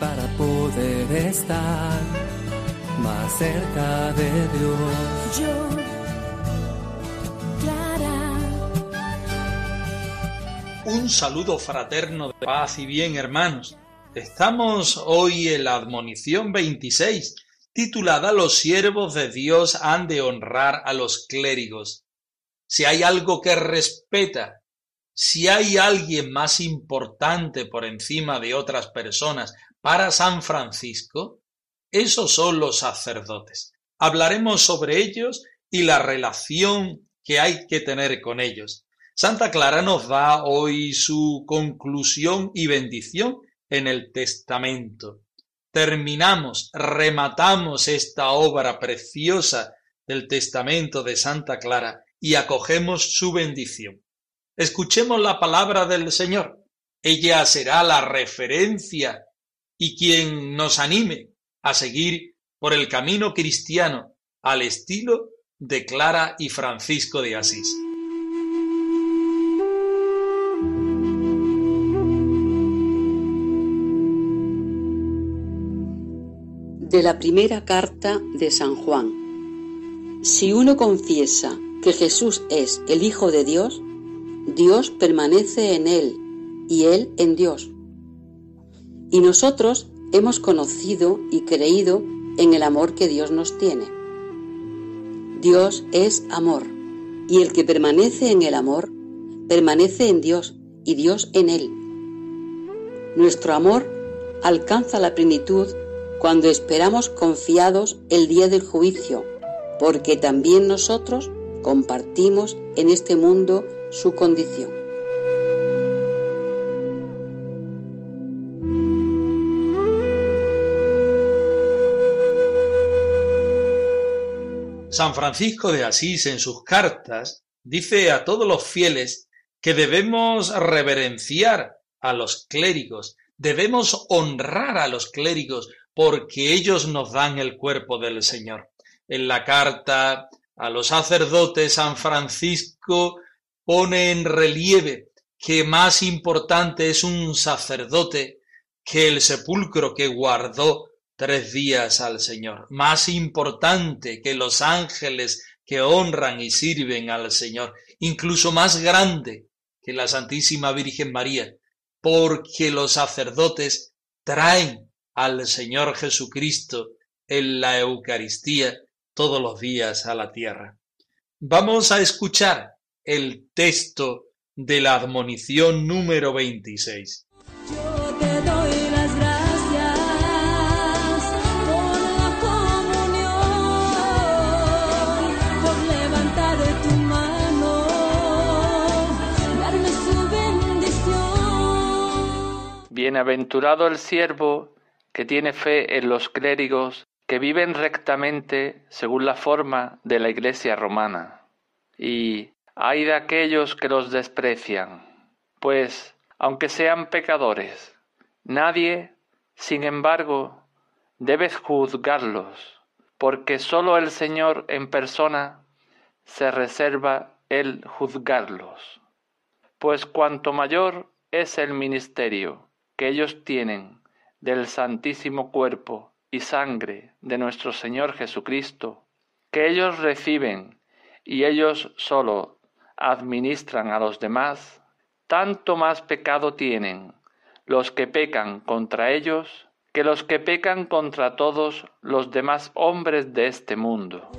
Para poder estar más cerca de Dios. Yo, Clara, Un saludo fraterno de paz y bien, hermanos. Estamos hoy en la admonición 26, titulada Los siervos de Dios han de honrar a los clérigos. Si hay algo que respeta, si hay alguien más importante por encima de otras personas para San Francisco, esos son los sacerdotes. Hablaremos sobre ellos y la relación que hay que tener con ellos. Santa Clara nos da hoy su conclusión y bendición en el testamento. Terminamos, rematamos esta obra preciosa del testamento de Santa Clara y acogemos su bendición. Escuchemos la palabra del Señor. Ella será la referencia y quien nos anime a seguir por el camino cristiano al estilo de Clara y Francisco de Asís. De la primera carta de San Juan. Si uno confiesa que Jesús es el Hijo de Dios, Dios permanece en él y él en Dios. Y nosotros hemos conocido y creído en el amor que Dios nos tiene. Dios es amor, y el que permanece en el amor, permanece en Dios y Dios en él. Nuestro amor alcanza la plenitud cuando esperamos confiados el día del juicio, porque también nosotros compartimos en este mundo su condición. San Francisco de Asís en sus cartas dice a todos los fieles que debemos reverenciar a los clérigos, debemos honrar a los clérigos porque ellos nos dan el cuerpo del Señor. En la carta a los sacerdotes San Francisco pone en relieve que más importante es un sacerdote que el sepulcro que guardó tres días al Señor, más importante que los ángeles que honran y sirven al Señor, incluso más grande que la Santísima Virgen María, porque los sacerdotes traen al Señor Jesucristo en la Eucaristía todos los días a la tierra. Vamos a escuchar el texto de la admonición número 26. Bienaventurado el siervo que tiene fe en los clérigos que viven rectamente según la forma de la Iglesia romana. Y hay de aquellos que los desprecian, pues, aunque sean pecadores, nadie, sin embargo, debe juzgarlos, porque sólo el Señor en persona se reserva el juzgarlos. Pues cuanto mayor es el ministerio que ellos tienen del santísimo cuerpo y sangre de nuestro Señor Jesucristo, que ellos reciben y ellos solo administran a los demás, tanto más pecado tienen los que pecan contra ellos que los que pecan contra todos los demás hombres de este mundo.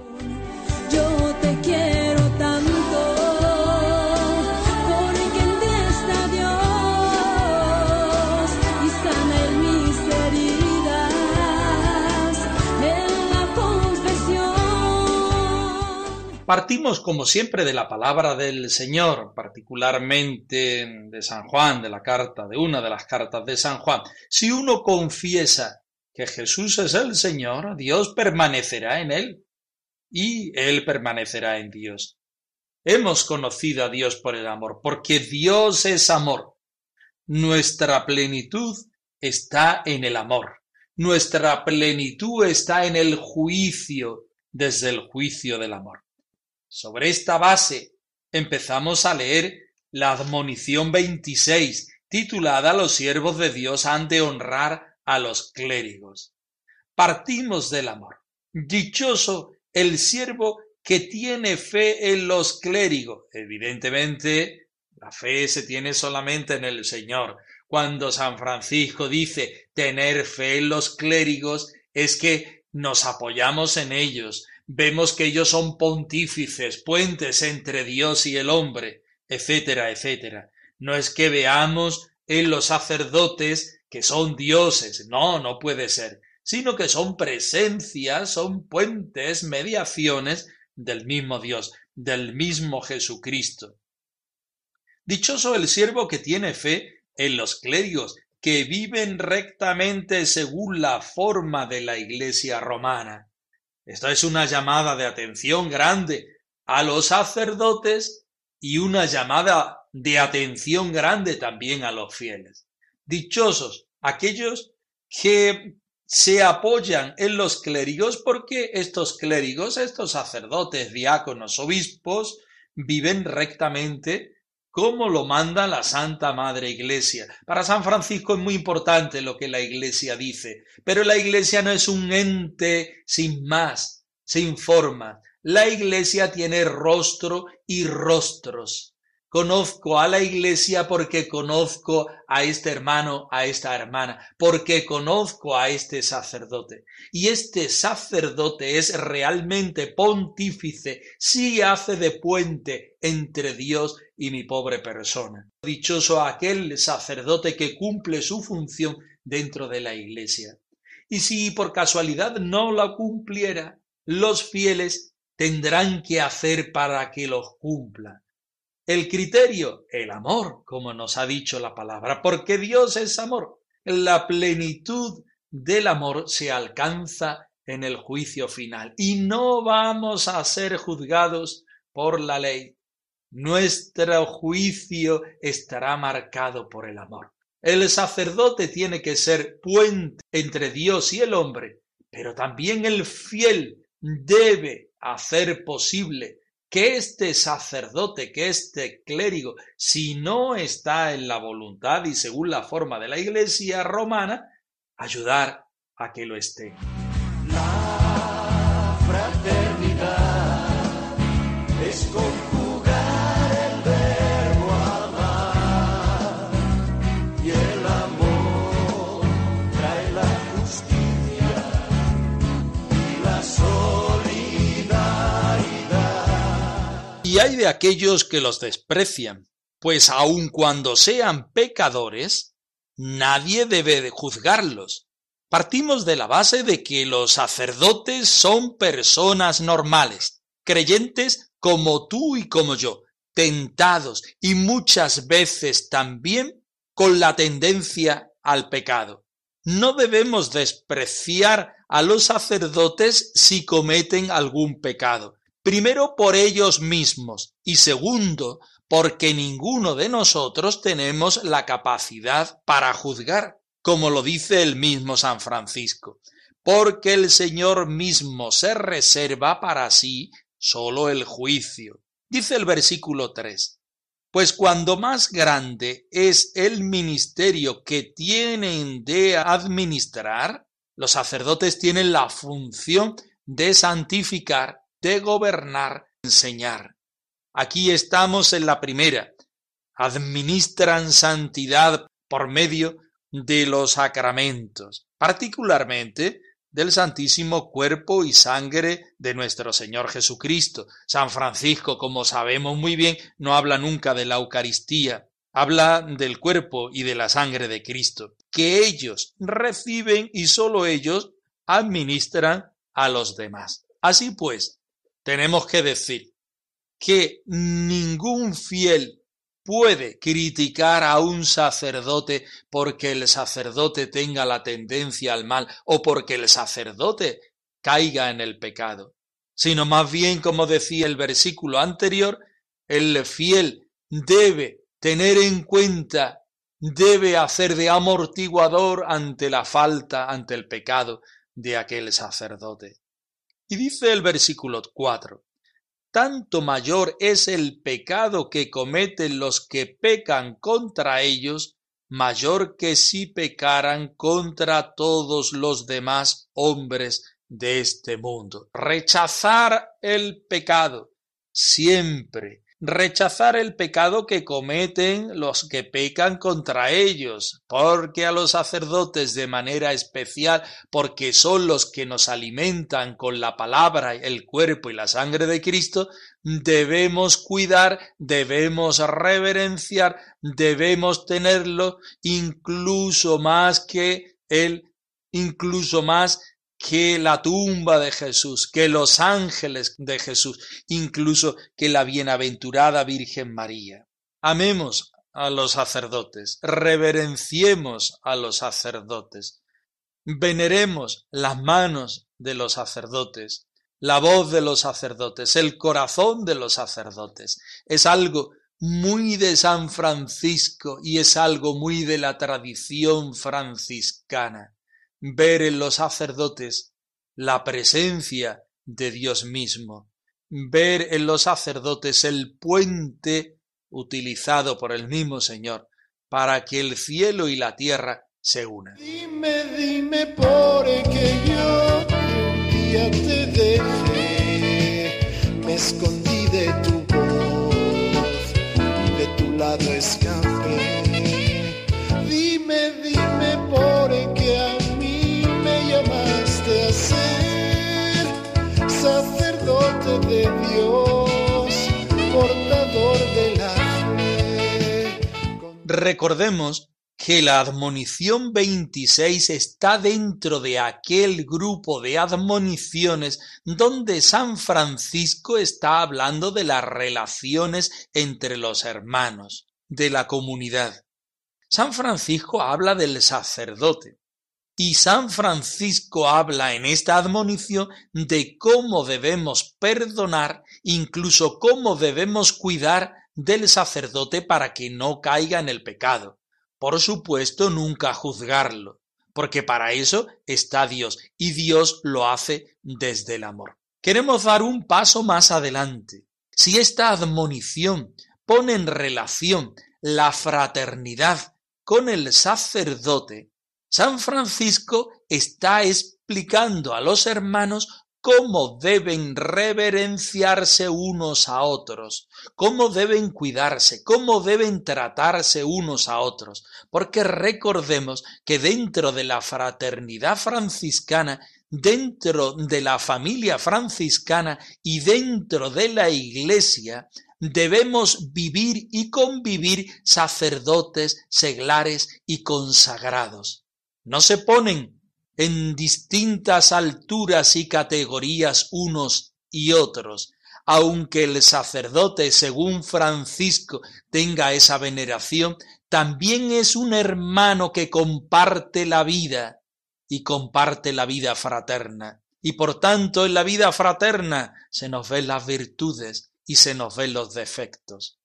Partimos, como siempre, de la palabra del Señor, particularmente de San Juan, de la carta, de una de las cartas de San Juan. Si uno confiesa que Jesús es el Señor, Dios permanecerá en él y él permanecerá en Dios. Hemos conocido a Dios por el amor, porque Dios es amor. Nuestra plenitud está en el amor. Nuestra plenitud está en el juicio, desde el juicio del amor. Sobre esta base empezamos a leer la admonición 26, titulada Los siervos de Dios han de honrar a los clérigos. Partimos del amor. Dichoso el siervo que tiene fe en los clérigos. Evidentemente, la fe se tiene solamente en el Señor. Cuando San Francisco dice tener fe en los clérigos, es que nos apoyamos en ellos, vemos que ellos son pontífices, puentes entre Dios y el hombre, etcétera, etcétera. No es que veamos en los sacerdotes que son dioses, no, no puede ser, sino que son presencias, son puentes, mediaciones del mismo Dios, del mismo Jesucristo. Dichoso el siervo que tiene fe en los clérigos, que viven rectamente según la forma de la Iglesia romana. Esta es una llamada de atención grande a los sacerdotes y una llamada de atención grande también a los fieles. Dichosos aquellos que se apoyan en los clérigos porque estos clérigos, estos sacerdotes, diáconos, obispos, viven rectamente como lo manda la Santa Madre Iglesia. Para San Francisco es muy importante lo que la Iglesia dice, pero la Iglesia no es un ente sin más, sin forma. La Iglesia tiene rostro y rostros. Conozco a la iglesia porque conozco a este hermano, a esta hermana, porque conozco a este sacerdote. Y este sacerdote es realmente pontífice, sí hace de puente entre Dios y mi pobre persona. Dichoso aquel sacerdote que cumple su función dentro de la iglesia. Y si por casualidad no la cumpliera, los fieles tendrán que hacer para que los cumpla el criterio, el amor, como nos ha dicho la palabra, porque Dios es amor. La plenitud del amor se alcanza en el juicio final y no vamos a ser juzgados por la ley. Nuestro juicio estará marcado por el amor. El sacerdote tiene que ser puente entre Dios y el hombre, pero también el fiel debe hacer posible que este sacerdote, que este clérigo, si no está en la voluntad y según la forma de la Iglesia romana, ayudar a que lo esté. La fraternidad es Y hay de aquellos que los desprecian, pues aun cuando sean pecadores, nadie debe de juzgarlos. Partimos de la base de que los sacerdotes son personas normales, creyentes como tú y como yo, tentados y muchas veces también con la tendencia al pecado. No debemos despreciar a los sacerdotes si cometen algún pecado, Primero por ellos mismos y segundo porque ninguno de nosotros tenemos la capacidad para juzgar, como lo dice el mismo San Francisco, porque el Señor mismo se reserva para sí solo el juicio. Dice el versículo 3. Pues cuando más grande es el ministerio que tienen de administrar, los sacerdotes tienen la función de santificar de gobernar, enseñar. Aquí estamos en la primera. Administran santidad por medio de los sacramentos, particularmente del Santísimo Cuerpo y Sangre de nuestro Señor Jesucristo. San Francisco, como sabemos muy bien, no habla nunca de la Eucaristía, habla del cuerpo y de la sangre de Cristo, que ellos reciben y sólo ellos administran a los demás. Así pues, tenemos que decir que ningún fiel puede criticar a un sacerdote porque el sacerdote tenga la tendencia al mal o porque el sacerdote caiga en el pecado, sino más bien, como decía el versículo anterior, el fiel debe tener en cuenta, debe hacer de amortiguador ante la falta, ante el pecado de aquel sacerdote. Y dice el versículo 4, tanto mayor es el pecado que cometen los que pecan contra ellos, mayor que si pecaran contra todos los demás hombres de este mundo. Rechazar el pecado siempre rechazar el pecado que cometen los que pecan contra ellos, porque a los sacerdotes de manera especial, porque son los que nos alimentan con la palabra, el cuerpo y la sangre de Cristo, debemos cuidar, debemos reverenciar, debemos tenerlo incluso más que él, incluso más que la tumba de Jesús, que los ángeles de Jesús, incluso que la bienaventurada Virgen María. Amemos a los sacerdotes, reverenciemos a los sacerdotes, veneremos las manos de los sacerdotes, la voz de los sacerdotes, el corazón de los sacerdotes. Es algo muy de San Francisco y es algo muy de la tradición franciscana ver en los sacerdotes la presencia de Dios mismo, ver en los sacerdotes el puente utilizado por el mismo Señor para que el cielo y la tierra se unan. Dime, dime por qué yo un día te me escondí de tu voz, de tu lado escapé. Recordemos que la admonición 26 está dentro de aquel grupo de admoniciones donde San Francisco está hablando de las relaciones entre los hermanos, de la comunidad. San Francisco habla del sacerdote, y San Francisco habla en esta admonición de cómo debemos perdonar, incluso cómo debemos cuidar del sacerdote para que no caiga en el pecado. Por supuesto, nunca juzgarlo, porque para eso está Dios, y Dios lo hace desde el amor. Queremos dar un paso más adelante. Si esta admonición pone en relación la fraternidad con el sacerdote, San Francisco está explicando a los hermanos cómo deben reverenciarse unos a otros, cómo deben cuidarse, cómo deben tratarse unos a otros, porque recordemos que dentro de la fraternidad franciscana, dentro de la familia franciscana y dentro de la iglesia, debemos vivir y convivir sacerdotes, seglares y consagrados. No se ponen en distintas alturas y categorías unos y otros, aunque el sacerdote, según Francisco, tenga esa veneración, también es un hermano que comparte la vida y comparte la vida fraterna. Y por tanto en la vida fraterna se nos ven las virtudes y se nos ven los defectos.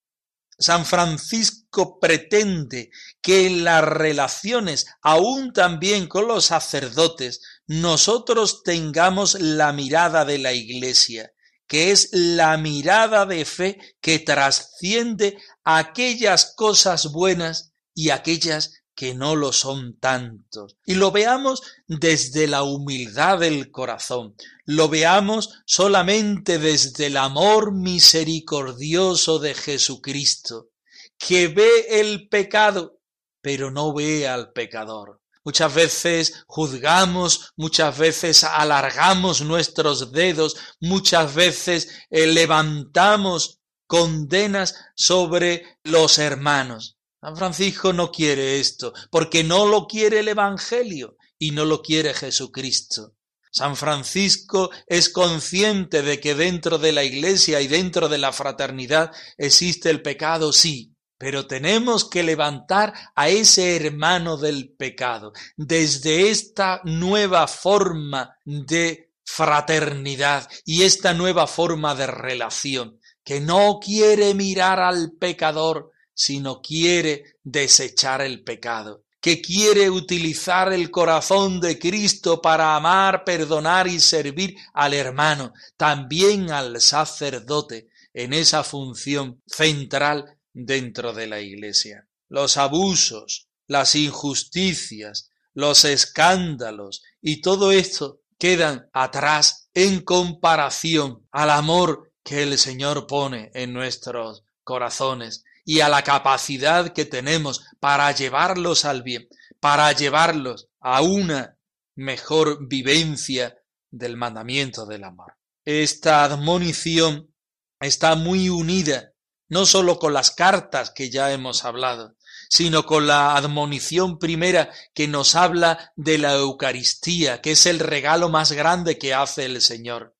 San Francisco pretende que en las relaciones, aún también con los sacerdotes, nosotros tengamos la mirada de la Iglesia, que es la mirada de fe que trasciende aquellas cosas buenas y aquellas que no lo son tantos. Y lo veamos desde la humildad del corazón, lo veamos solamente desde el amor misericordioso de Jesucristo, que ve el pecado, pero no ve al pecador. Muchas veces juzgamos, muchas veces alargamos nuestros dedos, muchas veces eh, levantamos condenas sobre los hermanos. San Francisco no quiere esto, porque no lo quiere el Evangelio y no lo quiere Jesucristo. San Francisco es consciente de que dentro de la Iglesia y dentro de la fraternidad existe el pecado, sí, pero tenemos que levantar a ese hermano del pecado desde esta nueva forma de fraternidad y esta nueva forma de relación, que no quiere mirar al pecador, sino quiere desechar el pecado, que quiere utilizar el corazón de Cristo para amar, perdonar y servir al hermano, también al sacerdote, en esa función central dentro de la Iglesia. Los abusos, las injusticias, los escándalos y todo esto quedan atrás en comparación al amor que el Señor pone en nuestros corazones y a la capacidad que tenemos para llevarlos al bien, para llevarlos a una mejor vivencia del mandamiento del amor. Esta admonición está muy unida no sólo con las cartas que ya hemos hablado, sino con la admonición primera que nos habla de la Eucaristía, que es el regalo más grande que hace el Señor,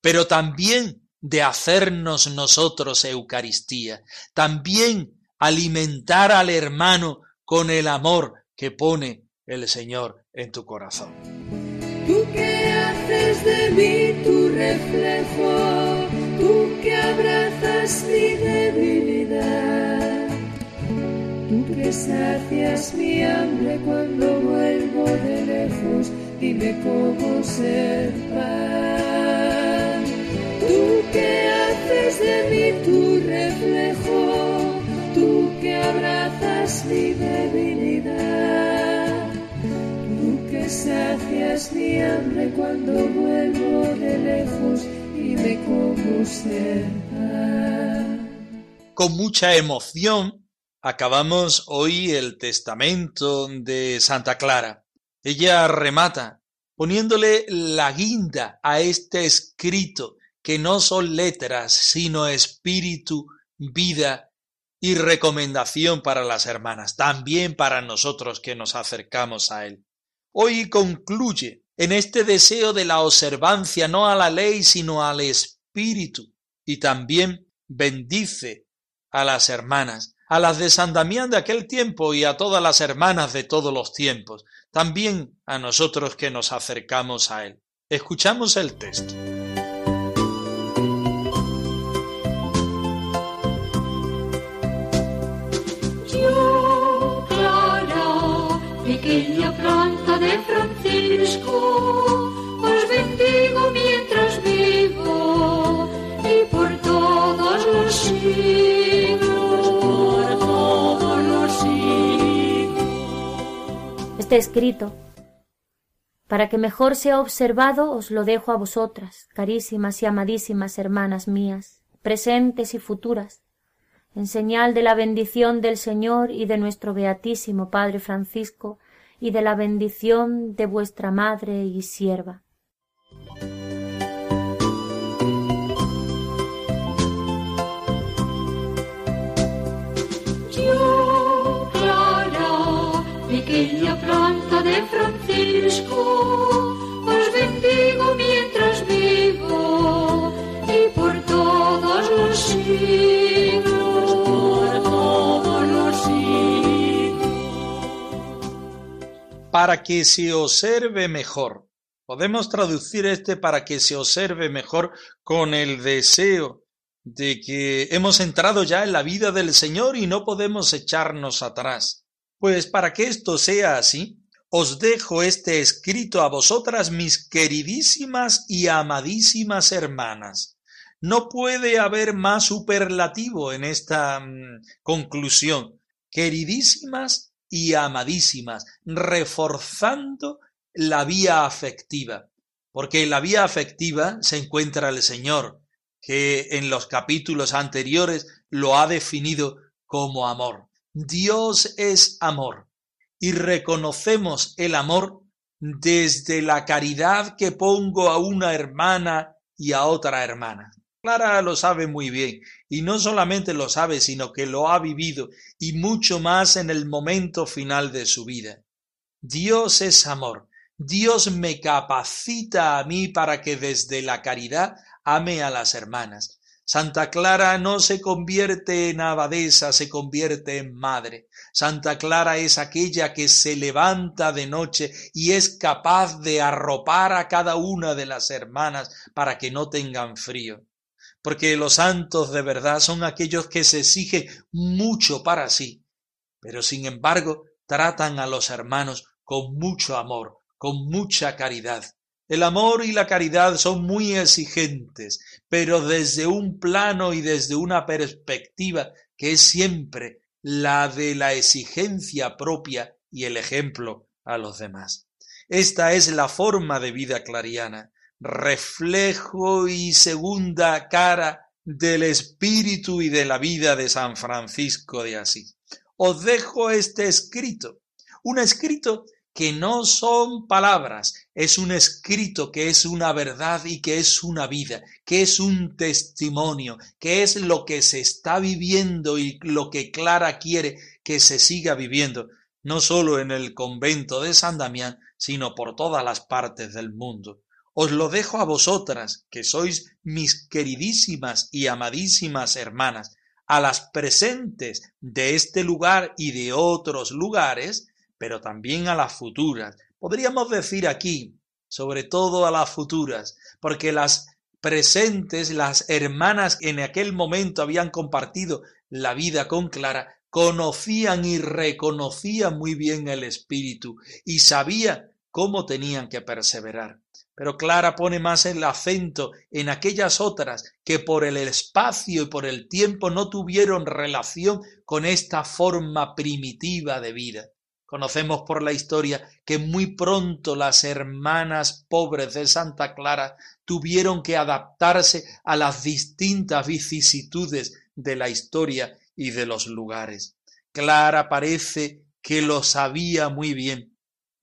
pero también de hacernos nosotros Eucaristía, también alimentar al hermano con el amor que pone el Señor en tu corazón. Tú que haces de mí tu reflejo, tú que abrazas mi debilidad, tú que sacias mi hambre cuando vuelvo de lejos, dime cómo ser pan. Tú que haces de mí tu reflejo, tú que abrazas mi debilidad, tú que sacias mi hambre cuando vuelvo de lejos, dime cómo ser pan. Con mucha emoción acabamos hoy el testamento de Santa Clara. Ella remata poniéndole la guinda a este escrito que no son letras, sino espíritu, vida y recomendación para las hermanas, también para nosotros que nos acercamos a Él. Hoy concluye en este deseo de la observancia no a la ley, sino al espíritu, y también bendice a las hermanas, a las de San Damián de aquel tiempo y a todas las hermanas de todos los tiempos, también a nosotros que nos acercamos a Él. Escuchamos el texto. Pequeña y por todos los siglos, por todos los siglos. Este escrito, para que mejor sea observado, os lo dejo a vosotras, carísimas y amadísimas hermanas mías, presentes y futuras, en señal de la bendición del Señor y de nuestro Beatísimo Padre Francisco, y de la bendición de vuestra Madre y sierva. Yo, Clara, pequeña planta de Francisco, para que se observe mejor. Podemos traducir este para que se observe mejor con el deseo de que hemos entrado ya en la vida del Señor y no podemos echarnos atrás. Pues para que esto sea así, os dejo este escrito a vosotras, mis queridísimas y amadísimas hermanas. No puede haber más superlativo en esta mm, conclusión. Queridísimas y amadísimas, reforzando la vía afectiva, porque en la vía afectiva se encuentra el Señor, que en los capítulos anteriores lo ha definido como amor. Dios es amor y reconocemos el amor desde la caridad que pongo a una hermana y a otra hermana. Clara lo sabe muy bien, y no solamente lo sabe, sino que lo ha vivido, y mucho más en el momento final de su vida. Dios es amor, Dios me capacita a mí para que desde la caridad ame a las hermanas. Santa Clara no se convierte en abadesa, se convierte en madre. Santa Clara es aquella que se levanta de noche y es capaz de arropar a cada una de las hermanas para que no tengan frío. Porque los santos de verdad son aquellos que se exigen mucho para sí, pero sin embargo tratan a los hermanos con mucho amor, con mucha caridad. El amor y la caridad son muy exigentes, pero desde un plano y desde una perspectiva que es siempre la de la exigencia propia y el ejemplo a los demás. Esta es la forma de vida clariana, reflejo y segunda cara del espíritu y de la vida de San Francisco de Asís. Os dejo este escrito, un escrito que no son palabras, es un escrito que es una verdad y que es una vida, que es un testimonio, que es lo que se está viviendo y lo que Clara quiere que se siga viviendo, no solo en el convento de San Damián, sino por todas las partes del mundo. Os lo dejo a vosotras, que sois mis queridísimas y amadísimas hermanas, a las presentes de este lugar y de otros lugares, pero también a las futuras. Podríamos decir aquí, sobre todo a las futuras, porque las presentes, las hermanas que en aquel momento habían compartido la vida con Clara, conocían y reconocían muy bien el espíritu y sabían cómo tenían que perseverar. Pero Clara pone más el acento en aquellas otras que por el espacio y por el tiempo no tuvieron relación con esta forma primitiva de vida. Conocemos por la historia que muy pronto las hermanas pobres de Santa Clara tuvieron que adaptarse a las distintas vicisitudes de la historia y de los lugares. Clara parece que lo sabía muy bien.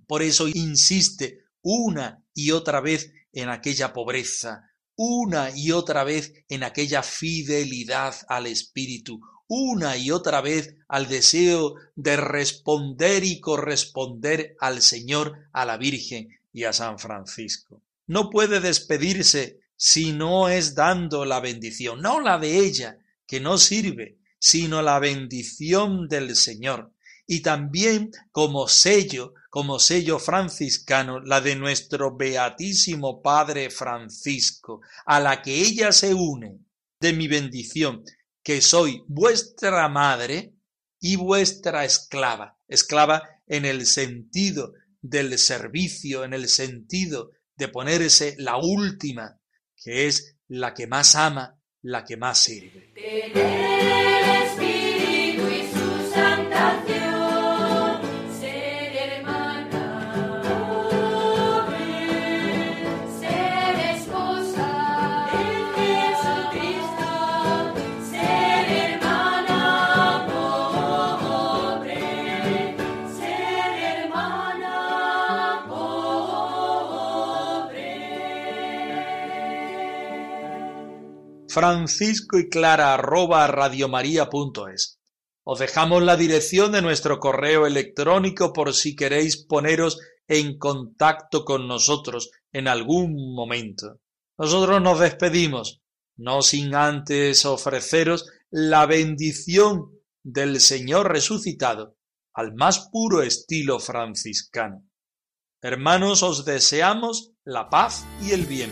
Por eso insiste una y otra vez en aquella pobreza, una y otra vez en aquella fidelidad al Espíritu, una y otra vez al deseo de responder y corresponder al Señor, a la Virgen y a San Francisco. No puede despedirse si no es dando la bendición, no la de ella, que no sirve, sino la bendición del Señor. Y también como sello, como sello franciscano, la de nuestro beatísimo Padre Francisco, a la que ella se une de mi bendición que soy vuestra madre y vuestra esclava. Esclava en el sentido del servicio, en el sentido de ponerse la última, que es la que más ama, la que más sirve. Francisco y clara arroba radiomaria.es. Os dejamos la dirección de nuestro correo electrónico por si queréis poneros en contacto con nosotros en algún momento. Nosotros nos despedimos, no sin antes ofreceros la bendición del Señor resucitado al más puro estilo franciscano. Hermanos, os deseamos la paz y el bien.